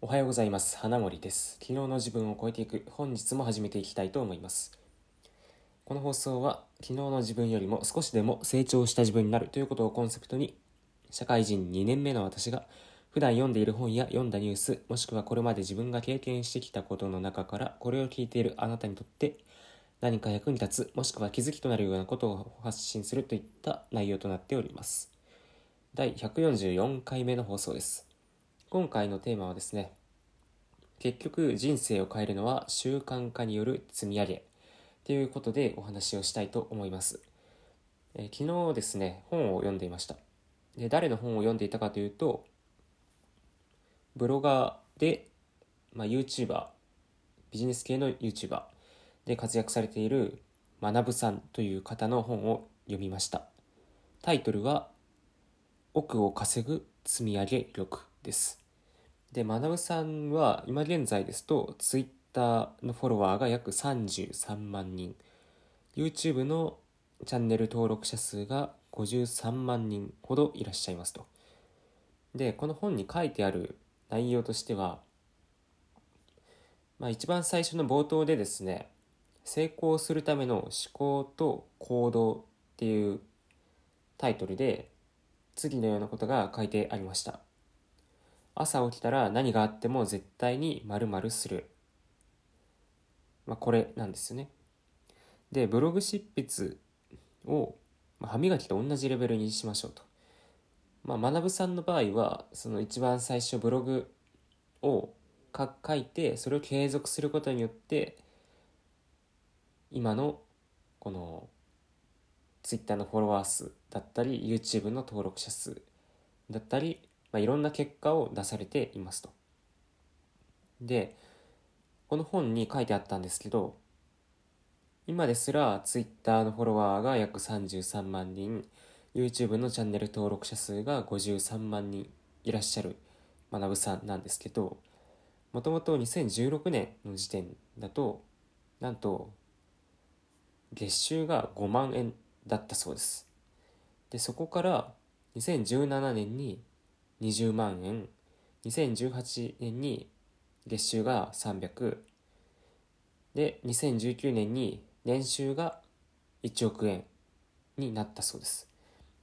おはようございます。花森です。昨日の自分を超えていく。本日も始めていきたいと思います。この放送は昨日の自分よりも少しでも成長した自分になるということをコンセプトに社会人2年目の私が普段読んでいる本や読んだニュースもしくはこれまで自分が経験してきたことの中からこれを聞いているあなたにとって何か役に立つもしくは気づきとなるようなことを発信するといった内容となっております。第144回目の放送です。今回のテーマはですね結局人生を変えるのは習慣化による積み上げということでお話をしたいと思います、え昨日ですね本を読んでいました。で誰の本を読んでいたかというとブロガーで、まあ、YouTuber ビジネス系の YouTuber で活躍されている学さんという方の本を読みました。タイトルは億を稼ぐ積み上げ力。ですで、学さんは今現在ですと、ツイッターのフォロワーが約33万人、YouTube のチャンネル登録者数が53万人ほどいらっしゃいますと。で、この本に書いてある内容としては、まあ、一番最初の冒頭でですね、成功するための思考と行動っていうタイトルで次のようなことが書いてありました。朝起きたら何があっても絶対に〇〇する。まあ、これなんですよね。で、ブログ執筆を、まあ、歯磨きと同じレベルにしましょうと。まあ、学さんの場合は、その一番最初ブログを書いて、それを継続することによって、今のこの Twitter のフォロワー数だったり YouTube の登録者数だったりまあ、いろんな結果を出されていますと。で、この本に書いてあったんですけど、今ですら Twitter のフォロワーが約33万人、YouTube のチャンネル登録者数が53万人いらっしゃる学さんなんですけど、もともと2016年の時点だと、なんと、月収が5万円だったそうです。で、そこから2017年に20万円。2018年に月収が300で2019年に年収が1億円になったそうです。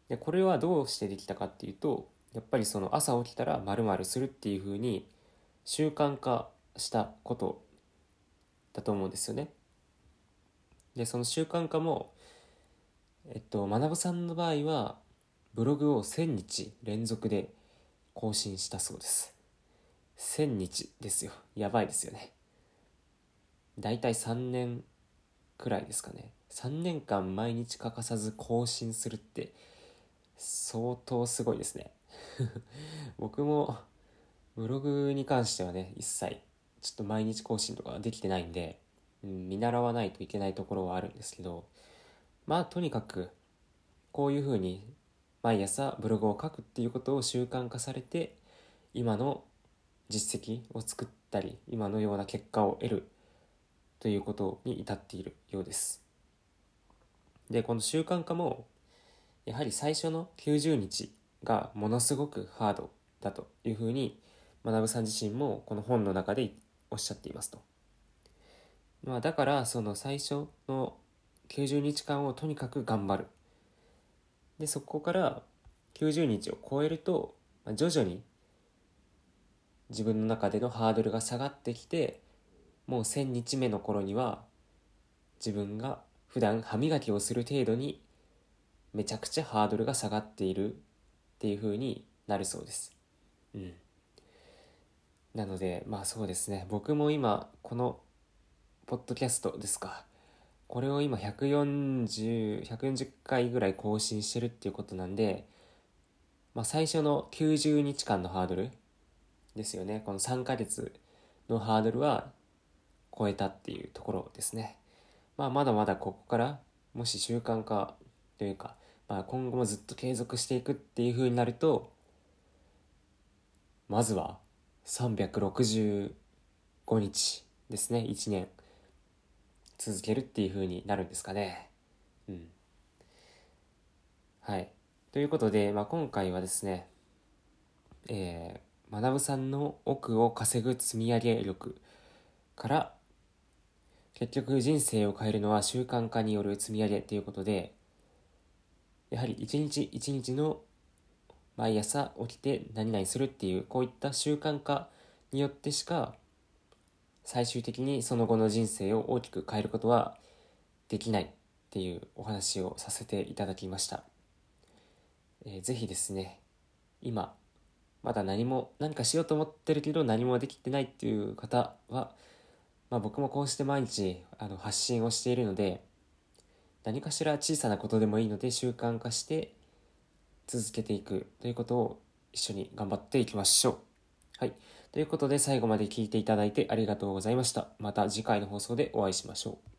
でこれはどうしてできたかっていうとやっぱりその朝起きたら〇〇するっていうふうに習慣化したことだと思うんですよね。でその習慣化もえっと学さんの場合はブログを1000日連続で更新したそうです。1000日ですよ。やばいですよね。だいたい3年くらいですかね。3年間毎日欠かさず更新するって相当すごいですね。僕もブログに関してはね一切ちょっと毎日更新とかできてないんで、うん、見習わないといけないところはあるんですけどまあとにかくこういうふうに毎朝ブログを書くっていうことを習慣化されて今の実績を作ったり今のような結果を得るということに至っているようですでこの習慣化もやはり最初の90日がものすごくハードだというふうに学さん自身もこの本の中でおっしゃっていますと。まあ、だからその最初の90日間をとにかく頑張るでそこから90日を超えると、ま、徐々に自分の中でのハードルが下がってきてもう1000日目の頃には自分が普段歯磨きをする程度にめちゃくちゃハードルが下がっているっていう風になるそうです。うん。なのでまあそうですね僕も今このポッドキャストですかこれを今140、140回ぐらい更新してるっていうことなんで、まあ、最初の90日間のハードルですよね。この3ヶ月のハードルは超えたっていうところですね。まあ、まだまだここからもし習慣化というか、まあ、今後もずっと継続していくっていう風になると、まずは365日ですね、1年。続けるっていう風になるんですかね。うん。はい。ということで、まあ、今回はですね、えー、学さんの奥を稼ぐ積み上げ力から結局人生を変えるのは習慣化による積み上げということでやはり一日一日の毎朝起きて何々するっていうこういった習慣化によってしか最終的にその後の人生を大きく変えることはできないっていうお話をさせていただきました、えー、ぜひですね今まだ何も何かしようと思ってるけど何もできてないっていう方は、まあ、僕もこうして毎日あの発信をしているので何かしら小さなことでもいいので習慣化して続けていくということを一緒に頑張っていきましょう。はい。ということで最後まで聞いていただいてありがとうございました。また次回の放送でお会いしましょう。